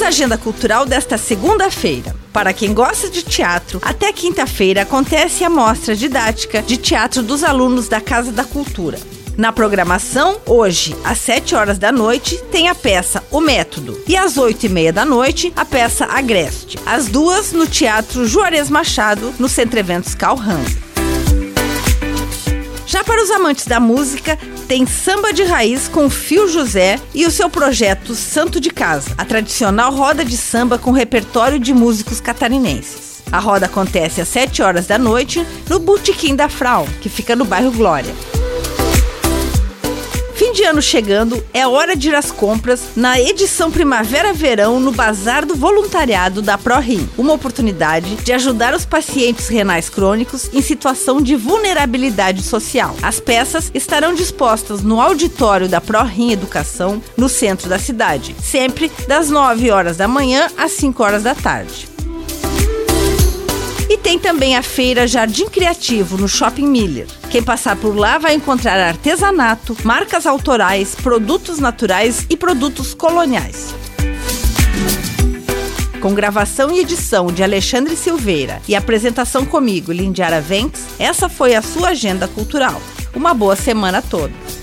À agenda cultural desta segunda-feira. Para quem gosta de teatro, até quinta-feira acontece a mostra didática de teatro dos alunos da Casa da Cultura. Na programação, hoje, às 7 horas da noite, tem a peça O Método. E às 8 e meia da noite, a peça Agreste. As duas no Teatro Juarez Machado, no Centro Eventos Calhan. Já para os amantes da música, tem samba de raiz com Fio José e o seu projeto Santo de Casa, a tradicional roda de samba com repertório de músicos catarinenses. A roda acontece às 7 horas da noite no Botequim da Frau, que fica no bairro Glória. Fim de ano chegando, é hora de ir às compras na edição Primavera-Verão no Bazar do Voluntariado da ProRim. Uma oportunidade de ajudar os pacientes renais crônicos em situação de vulnerabilidade social. As peças estarão dispostas no auditório da ProRim Educação, no centro da cidade, sempre das 9 horas da manhã às 5 horas da tarde. Tem também a feira Jardim Criativo no Shopping Miller. Quem passar por lá vai encontrar artesanato, marcas autorais, produtos naturais e produtos coloniais. Com gravação e edição de Alexandre Silveira e apresentação comigo, Lindiara Ventes, essa foi a sua agenda cultural. Uma boa semana a todos.